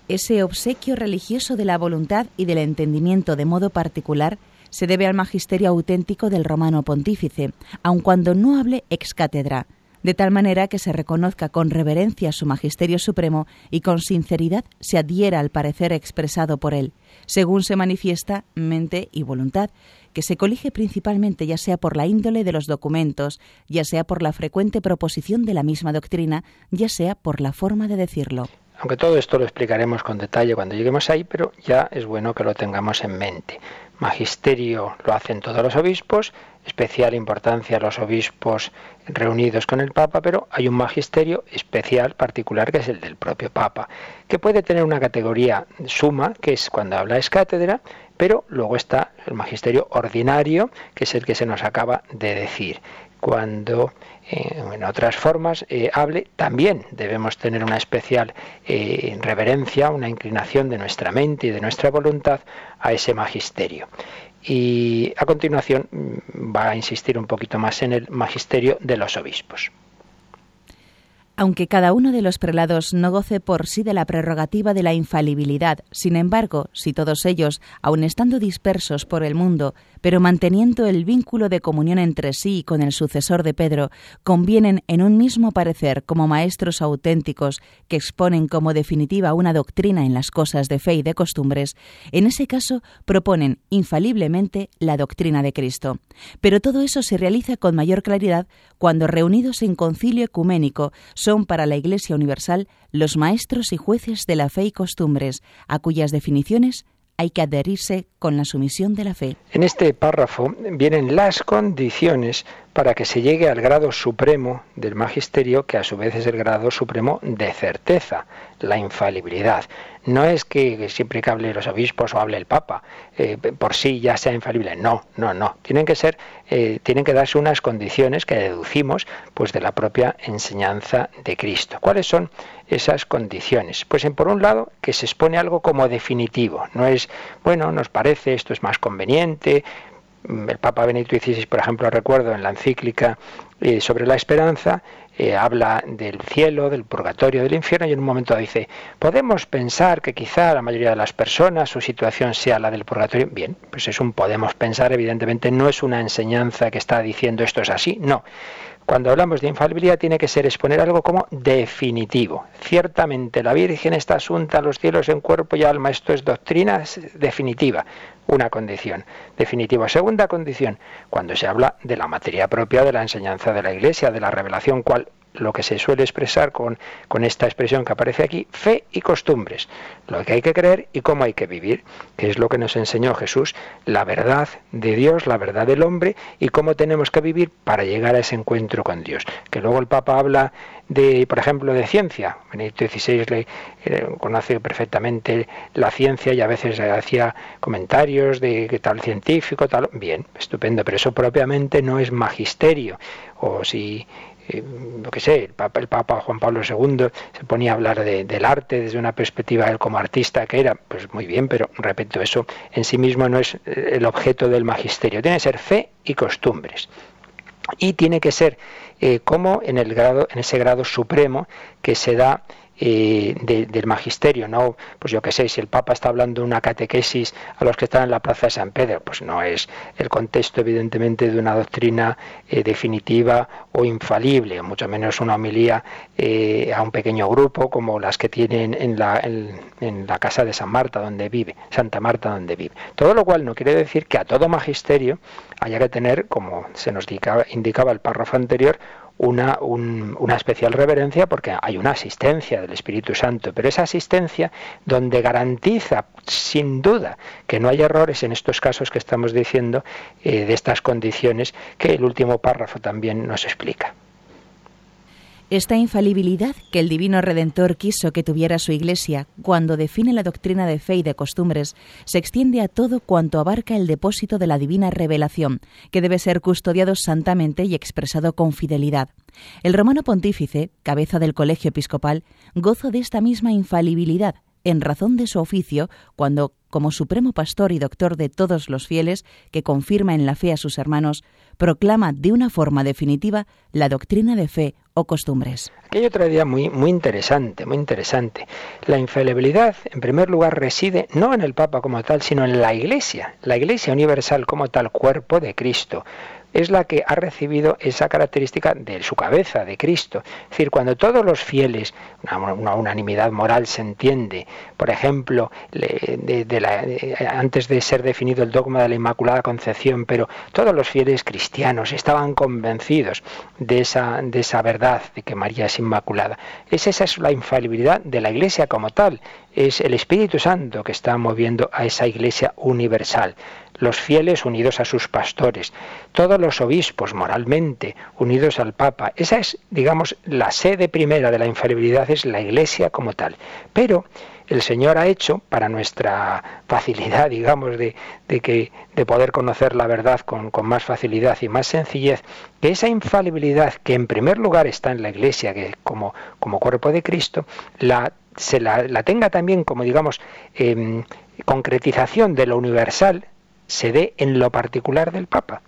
Ese obsequio religioso de la voluntad y del entendimiento de modo particular se debe al magisterio auténtico del romano pontífice, aun cuando no hable ex cátedra, de tal manera que se reconozca con reverencia su magisterio supremo y con sinceridad se adhiera al parecer expresado por él, según se manifiesta mente y voluntad, que se colige principalmente ya sea por la índole de los documentos, ya sea por la frecuente proposición de la misma doctrina, ya sea por la forma de decirlo. Aunque todo esto lo explicaremos con detalle cuando lleguemos ahí, pero ya es bueno que lo tengamos en mente. Magisterio lo hacen todos los obispos, especial importancia los obispos reunidos con el Papa, pero hay un magisterio especial, particular, que es el del propio Papa, que puede tener una categoría suma, que es cuando habla es cátedra, pero luego está el magisterio ordinario, que es el que se nos acaba de decir. Cuando eh, en otras formas eh, hable, también debemos tener una especial eh, reverencia, una inclinación de nuestra mente y de nuestra voluntad a ese magisterio. Y a continuación mm, va a insistir un poquito más en el magisterio de los obispos. Aunque cada uno de los prelados no goce por sí de la prerrogativa de la infalibilidad, sin embargo, si todos ellos, aun estando dispersos por el mundo, pero manteniendo el vínculo de comunión entre sí y con el sucesor de Pedro, convienen en un mismo parecer como maestros auténticos que exponen como definitiva una doctrina en las cosas de fe y de costumbres, en ese caso proponen infaliblemente la doctrina de Cristo. Pero todo eso se realiza con mayor claridad cuando reunidos en concilio ecuménico son para la Iglesia Universal los maestros y jueces de la fe y costumbres, a cuyas definiciones hay que adherirse con la sumisión de la fe. En este párrafo vienen las condiciones para que se llegue al grado supremo del magisterio, que a su vez es el grado supremo de certeza, la infalibilidad. No es que siempre que hable los obispos o hable el Papa, eh, por sí ya sea infalible. No, no, no. Tienen que ser, eh, tienen que darse unas condiciones que deducimos pues de la propia enseñanza de Cristo. ¿Cuáles son esas condiciones? Pues en por un lado que se expone algo como definitivo. No es, bueno, nos parece esto es más conveniente, mm, el Papa Benedicto XVI, por ejemplo, recuerdo en la encíclica eh, sobre la esperanza, eh, habla del cielo, del purgatorio, del infierno y en un momento dice, podemos pensar que quizá la mayoría de las personas su situación sea la del purgatorio. Bien, pues es un podemos pensar, evidentemente no es una enseñanza que está diciendo esto es así, no. Cuando hablamos de infalibilidad tiene que ser exponer algo como definitivo. Ciertamente la Virgen está asunta a los cielos en cuerpo y alma. Esto es doctrina definitiva. Una condición. Definitiva. Segunda condición. Cuando se habla de la materia propia de la enseñanza de la Iglesia, de la revelación, cual lo que se suele expresar con, con, esta expresión que aparece aquí, fe y costumbres, lo que hay que creer y cómo hay que vivir, que es lo que nos enseñó Jesús, la verdad de Dios, la verdad del hombre y cómo tenemos que vivir para llegar a ese encuentro con Dios. Que luego el Papa habla de, por ejemplo, de ciencia. Benedicto XVI le, eh, conoce perfectamente la ciencia y a veces hacía comentarios de qué tal científico, tal. Bien, estupendo, pero eso propiamente no es magisterio. O si eh, lo que sé, el Papa, el Papa, Juan Pablo II se ponía a hablar del arte desde una perspectiva él como artista que era, pues muy bien, pero repito, eso en sí mismo no es eh, el objeto del magisterio, tiene que ser fe y costumbres. Y tiene que ser eh, como en el grado, en ese grado supremo que se da eh, del magisterio, ¿no? Pues yo qué sé, si el Papa está hablando de una catequesis a los que están en la Plaza de San Pedro, pues no es el contexto evidentemente de una doctrina eh, definitiva o infalible, mucho menos una homilía eh, a un pequeño grupo como las que tienen en la, en, la casa de San Marta donde vive, Santa Marta donde vive. Todo lo cual no quiere decir que a todo magisterio haya que tener, como se nos indicaba el párrafo anterior, una, una especial reverencia porque hay una asistencia del Espíritu Santo, pero esa asistencia donde garantiza sin duda que no hay errores en estos casos que estamos diciendo eh, de estas condiciones que el último párrafo también nos explica. Esta infalibilidad que el Divino Redentor quiso que tuviera su Iglesia cuando define la doctrina de fe y de costumbres se extiende a todo cuanto abarca el depósito de la divina revelación, que debe ser custodiado santamente y expresado con fidelidad. El romano pontífice, cabeza del colegio episcopal, goza de esta misma infalibilidad en razón de su oficio cuando, como supremo pastor y doctor de todos los fieles, que confirma en la fe a sus hermanos, proclama de una forma definitiva la doctrina de fe o costumbres. Aquí hay otra idea muy, muy interesante, muy interesante. La infalibilidad, en primer lugar, reside no en el Papa como tal, sino en la Iglesia, la Iglesia universal como tal cuerpo de Cristo es la que ha recibido esa característica de su cabeza, de Cristo. Es decir, cuando todos los fieles, una, unanimidad moral se entiende, por ejemplo, antes de ser definido el dogma de la Inmaculada Concepción, pero todos los fieles cristianos estaban convencidos de esa, de esa verdad, de que María es inmaculada. Es esa es la infalibilidad de la Iglesia como tal. Es el Espíritu Santo que está moviendo a esa Iglesia universal los fieles unidos a sus pastores, todos los obispos moralmente unidos al Papa. Esa es, digamos, la sede primera de la infalibilidad, es la Iglesia como tal. Pero el Señor ha hecho, para nuestra facilidad, digamos, de, que, de poder conocer la verdad con, más facilidad y más sencillez, que esa infalibilidad que en primer lugar está en la Iglesia, que como, como cuerpo de Cristo, la, se la, tenga también como, digamos, em, concretización de lo universal, se dé en lo particular del Papa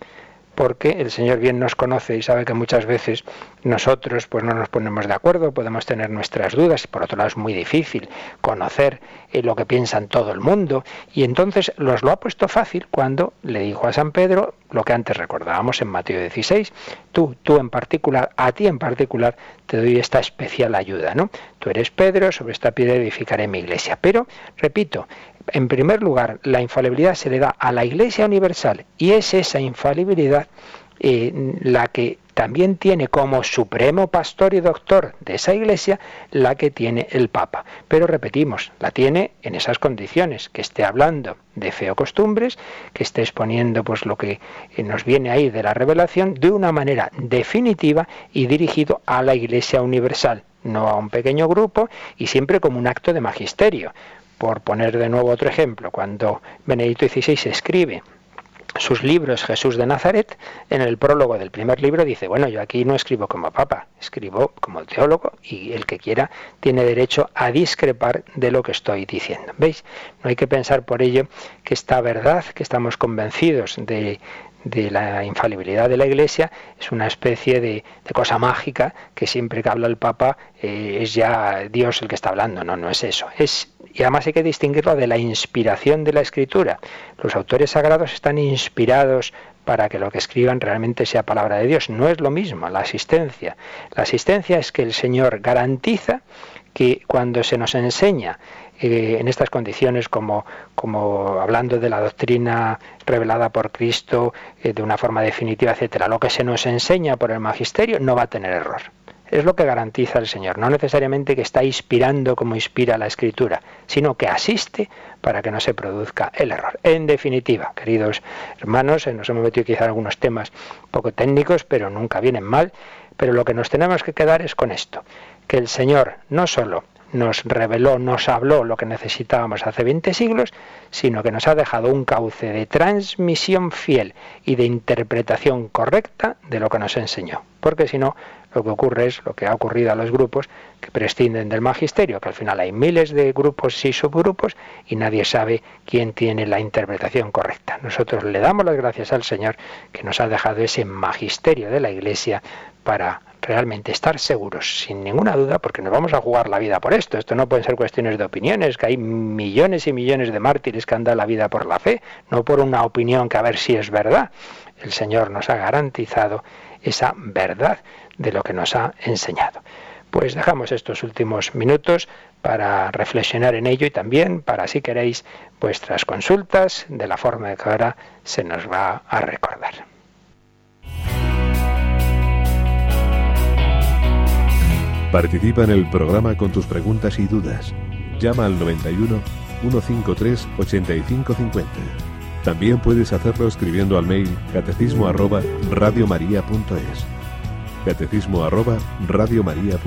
porque el Señor bien nos conoce y sabe que muchas veces nosotros pues no nos ponemos de acuerdo, podemos tener nuestras dudas y por otro lado es muy difícil conocer eh, lo que piensa todo el mundo y entonces los lo ha puesto fácil cuando le dijo a San Pedro lo que antes recordábamos en Mateo 16, tú, tú en particular, a ti en particular te doy esta especial ayuda, ¿no? Tú eres Pedro, sobre esta piedra edificaré mi iglesia. Pero, repito, en primer lugar, la infalibilidad se le da a la Iglesia Universal y es esa infalibilidad eh, la que también tiene como supremo pastor y doctor de esa iglesia la que tiene el Papa. Pero repetimos, la tiene en esas condiciones, que esté hablando de fe o costumbres, que esté exponiendo pues lo que nos viene ahí de la revelación de una manera definitiva y dirigido a la iglesia universal, no a un pequeño grupo y siempre como un acto de magisterio. Por poner de nuevo otro ejemplo, cuando Benedicto XVI escribe sus libros Jesús de Nazaret, en el prólogo del primer libro dice, bueno, yo aquí no escribo como papa, escribo como teólogo y el que quiera tiene derecho a discrepar de lo que estoy diciendo. ¿Veis? No hay que pensar por ello que esta verdad, que estamos convencidos de, de la infalibilidad de la Iglesia es una especie de, cosa mágica que siempre que habla el Papa eh, es ya Dios el que está hablando. No, no es eso. Es, y además hay que distinguirlo de la inspiración de la Escritura. Los autores sagrados están inspirados para que lo que escriban realmente sea palabra de Dios. No es lo mismo la asistencia. La asistencia es que el Señor garantiza que cuando se nos enseña eh, en estas condiciones, como, como hablando de la doctrina revelada por Cristo eh, de una forma definitiva, etcétera, lo que se nos enseña por el magisterio no va a tener error. Es lo que garantiza el Señor, no necesariamente que está inspirando como inspira la Escritura, sino que asiste para que no se produzca el error. En definitiva, queridos hermanos, eh, nos hemos metido quizá algunos temas poco técnicos, pero nunca vienen mal, pero lo que nos tenemos que quedar es con esto, que el Señor no solo nos reveló, nos habló lo que necesitábamos hace 20 siglos, sino que nos ha dejado un cauce de transmisión fiel y de interpretación correcta de lo que nos enseñó. Porque si no, lo que ocurre es lo que ha ocurrido a los grupos que prescinden del magisterio, que al final hay miles de grupos y subgrupos y nadie sabe quién tiene la interpretación correcta. Nosotros le damos las gracias al Señor que nos ha dejado ese magisterio de la Iglesia para realmente estar seguros, sin ninguna duda, porque nos vamos a jugar la vida por esto. Esto no pueden ser cuestiones de opiniones, que hay millones y millones de mártires que han dado la vida por la fe, no por una opinión que a ver si es verdad. El Señor nos ha garantizado esa verdad de lo que nos ha enseñado. Pues dejamos estos últimos minutos para reflexionar en ello y también para, si queréis, vuestras consultas de la forma que ahora se nos va a recordar. Participa en el programa con tus preguntas y dudas. Llama al 91 153 8550. También puedes hacerlo escribiendo al mail catecismo arroba radiomaria.es. Catecismo arroba radiomaria.es.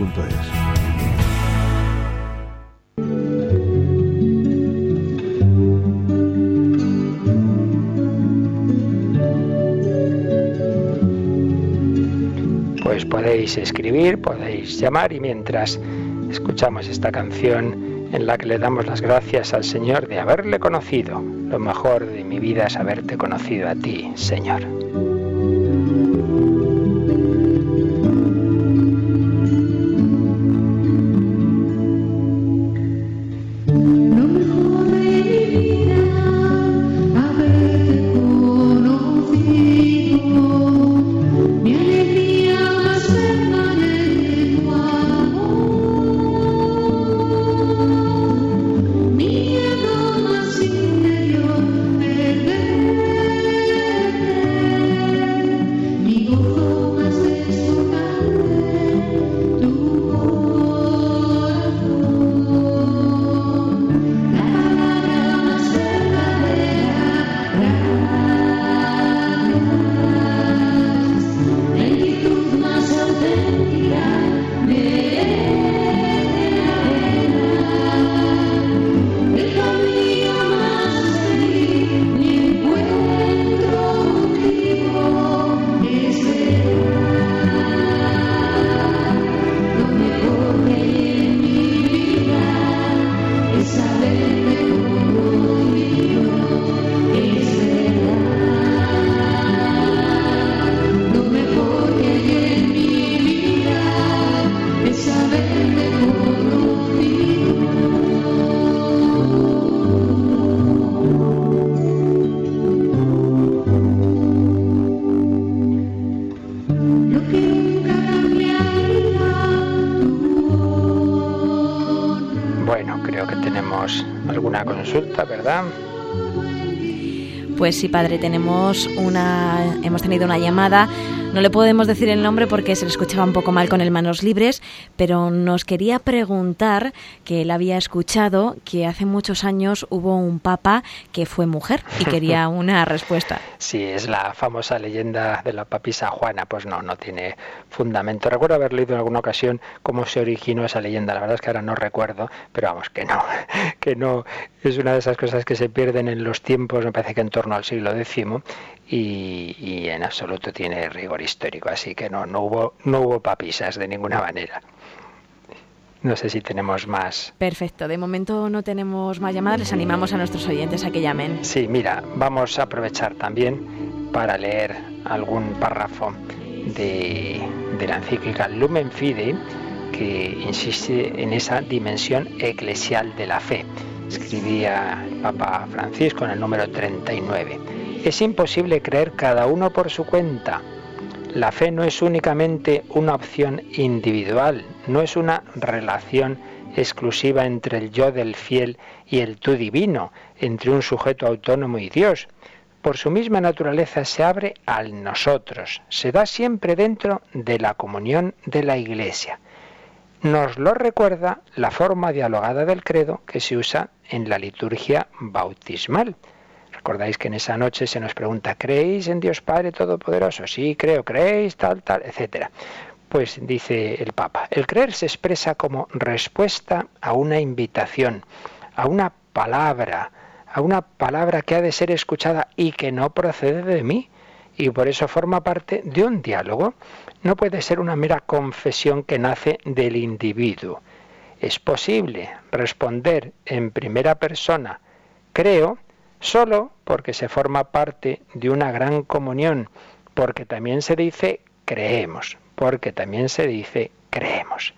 podéis escribir, podéis llamar y mientras escuchamos esta canción en la que le damos las gracias al Señor de haberle conocido, lo mejor de mi vida es haberte conocido a ti, Señor. Pues sí, padre, tenemos una, hemos tenido una llamada. No le podemos decir el nombre porque se le escuchaba un poco mal con el manos libres, pero nos quería preguntar que él había escuchado que hace muchos años hubo un papa que fue mujer y quería una respuesta. Sí, es la famosa leyenda de la papisa Juana. Pues no, no tiene fundamento. Recuerdo haber leído en alguna ocasión cómo se originó esa leyenda. La verdad es que ahora no recuerdo, pero vamos, que no, que no. Es una de esas cosas que se pierden en los tiempos, me parece que en torno al siglo X, y, en absoluto tiene rigor histórico, así que no, no, hubo, no hubo papisas de ninguna manera. No sé si tenemos más. Perfecto, de momento no tenemos más llamadas, les animamos a nuestros oyentes a que llamen. Sí, mira, vamos a aprovechar también para leer algún párrafo de, de la encíclica Lumen Fide que insiste en esa dimensión eclesial de la fe. Escribía el Papa Francisco en el número 39. Es imposible creer cada uno por su cuenta. La fe no es únicamente una opción individual, no es una relación exclusiva entre el yo del fiel y el tú divino, entre un sujeto autónomo y Dios. Por su misma naturaleza se abre al nosotros, se da siempre dentro de la comunión de la Iglesia. Nos lo recuerda la forma dialogada del credo que se usa en la liturgia bautismal. Recordáis que en esa noche se nos pregunta, ¿creéis en Dios Padre Todopoderoso? Sí, creo, ¿creéis? Tal, tal, etcétera. Pues dice el Papa, el creer se expresa como respuesta a una invitación, a una palabra, a una palabra que ha de ser escuchada y que no procede de mí, y por eso forma parte de un diálogo. No puede ser una mera confesión que nace del individuo. Es posible responder en primera persona, creo, solo porque se forma parte de una gran comunión, porque también se dice creemos, porque también se dice creemos.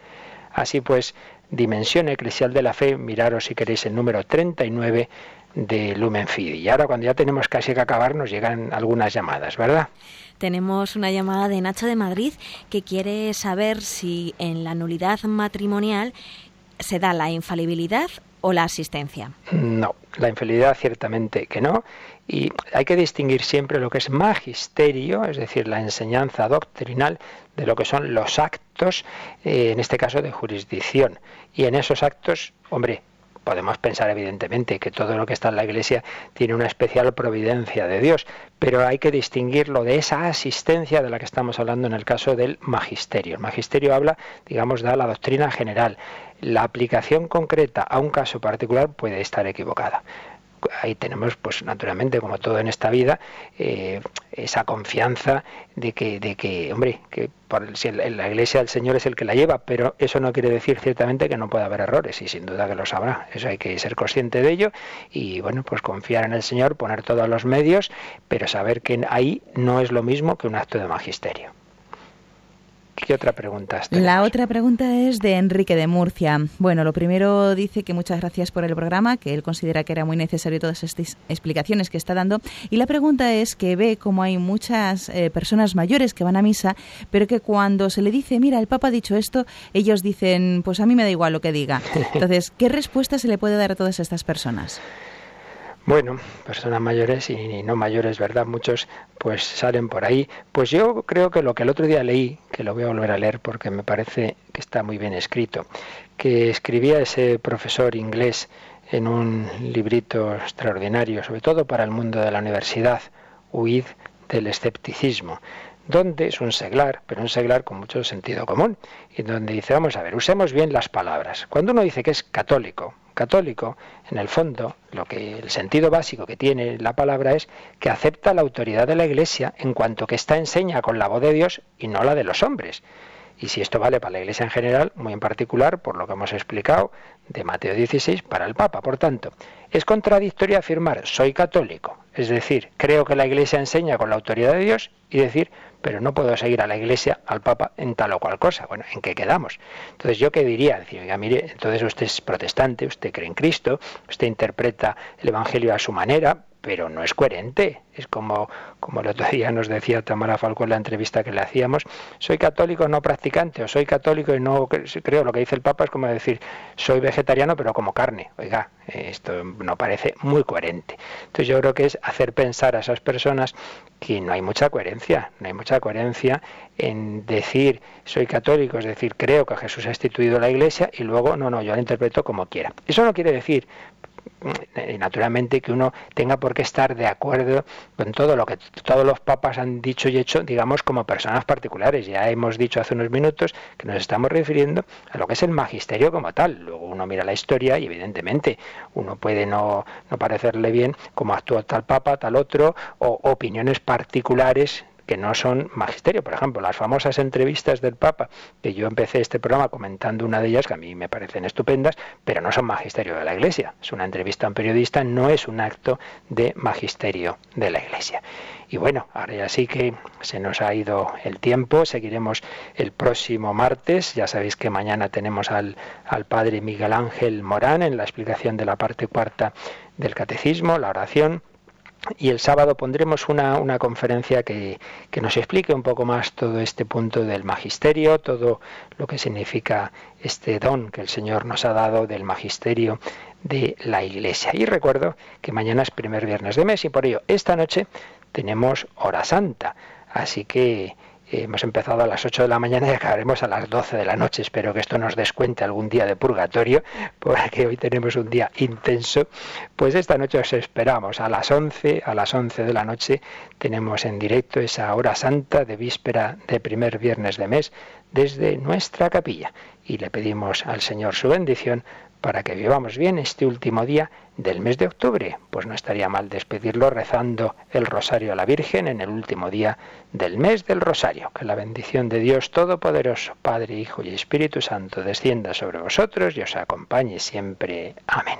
Así pues, dimensión eclesial de la fe, miraros si queréis el número 39 de Lumen Fidi. Y ahora cuando ya tenemos casi que acabar nos llegan algunas llamadas, ¿verdad? Tenemos una llamada de Nacho de Madrid que quiere saber si en la nulidad matrimonial se da la infalibilidad o la asistencia? No, la infalibilidad ciertamente que no. Y hay que distinguir siempre lo que es magisterio, es decir, la enseñanza doctrinal, de lo que son los actos, eh, en este caso de jurisdicción. Y en esos actos, hombre, podemos pensar evidentemente que todo lo que está en la Iglesia tiene una especial providencia de Dios, pero hay que distinguirlo de esa asistencia de la que estamos hablando en el caso del magisterio. El magisterio habla, digamos, da la doctrina general. La aplicación concreta a un caso particular puede estar equivocada ahí tenemos, pues naturalmente, como todo en esta vida, eh, esa confianza de que, de que hombre, que por, si la iglesia del Señor es el que la lleva, pero eso no quiere decir ciertamente que no pueda haber errores, y sin duda que los habrá. Eso hay que ser consciente de ello y, bueno, pues confiar en el Señor, poner todos los medios, pero saber que ahí no es lo mismo que un acto de magisterio. ¿Qué otra pregunta La otra pregunta es de Enrique de Murcia. Bueno, lo primero dice que muchas gracias por el programa, que él considera que era muy necesario todas estas explicaciones que está dando. Y la pregunta es que ve como hay muchas eh, personas mayores que van a misa, pero que cuando se le dice, mira, el Papa ha dicho esto, ellos dicen, pues a mí me da igual lo que diga. Entonces, ¿qué respuesta se le puede dar a todas estas personas? Bueno, personas mayores y no mayores, ¿verdad? Muchos pues salen por ahí. Pues yo creo que lo que el otro día leí, que lo voy a volver a leer porque me parece que está muy bien escrito, que escribía ese profesor inglés en un librito extraordinario, sobre todo para el mundo de la universidad, Huid del escepticismo, donde es un seglar, pero un seglar con mucho sentido común, y donde dice, vamos a ver, usemos bien las palabras. Cuando uno dice que es católico, católico, en el fondo, lo que el sentido básico que tiene la palabra es que acepta la autoridad de la Iglesia en cuanto que está enseña con la voz de Dios y no la de los hombres. Y si esto vale para la Iglesia en general, muy en particular, por lo que hemos explicado de Mateo 16, para el Papa. Por tanto, es contradictorio afirmar soy católico, es decir, creo que la Iglesia enseña con la autoridad de Dios, y decir pero no puedo seguir a la Iglesia, al Papa, en tal o cual cosa. Bueno, ¿en qué quedamos? Entonces, ¿yo qué diría? Decir, oiga, mire, entonces usted es protestante, usted cree en Cristo, usted interpreta el Evangelio a su manera, pero no es coherente. Es como, como el otro día nos decía Tamara Falco en la entrevista que le hacíamos, soy católico no practicante, o soy católico y no creo, lo que dice el Papa es como decir, soy vegetariano pero como carne. Oiga, esto no parece muy coherente. Entonces yo creo que es hacer pensar a esas personas que no hay mucha coherencia, no hay mucha coherencia en decir soy católico, es decir, creo que Jesús ha instituido la iglesia y luego no, no, yo la interpreto como quiera. Eso no quiere decir naturalmente que uno tenga por qué estar de acuerdo con todo lo que todos los papas han dicho y hecho, digamos, como personas particulares. Ya hemos dicho hace unos minutos que nos estamos refiriendo a lo que es el magisterio como tal. Luego uno mira la historia y evidentemente uno puede no, no parecerle bien cómo actúa tal papa, tal otro, o opiniones particulares que no son magisterio. Por ejemplo, las famosas entrevistas del Papa, que yo empecé este programa comentando una de ellas, que a mí me parecen estupendas, pero no son magisterio de la Iglesia. Es una entrevista a un periodista, no es un acto de magisterio de la Iglesia. Y bueno, ahora ya sí que se nos ha ido el tiempo, seguiremos el próximo martes, ya sabéis que mañana tenemos al, al padre Miguel Ángel Morán en la explicación de la parte cuarta del catecismo, la oración y el sábado pondremos una, una conferencia que, que, nos explique un poco más todo este punto del magisterio, todo lo que significa este don que el Señor nos ha dado del magisterio de la Iglesia. Y recuerdo que mañana es primer viernes de mes y por ello esta noche tenemos hora santa. Así que hemos empezado a las 8 de la mañana y acabaremos a las 12 de la noche. Espero que esto nos descuente algún día de purgatorio, porque hoy tenemos un día intenso. Pues esta noche os esperamos a las 11, a las 11 de la noche tenemos en directo esa hora santa de víspera de primer viernes de mes desde nuestra capilla y le pedimos al Señor su bendición para que vivamos bien este último día del mes de octubre. Pues no estaría mal despedirlo rezando el rosario a la Virgen en el último día del mes del rosario. Que la bendición de Dios Todopoderoso, Padre, Hijo y Espíritu Santo descienda sobre vosotros y os acompañe siempre. Amén.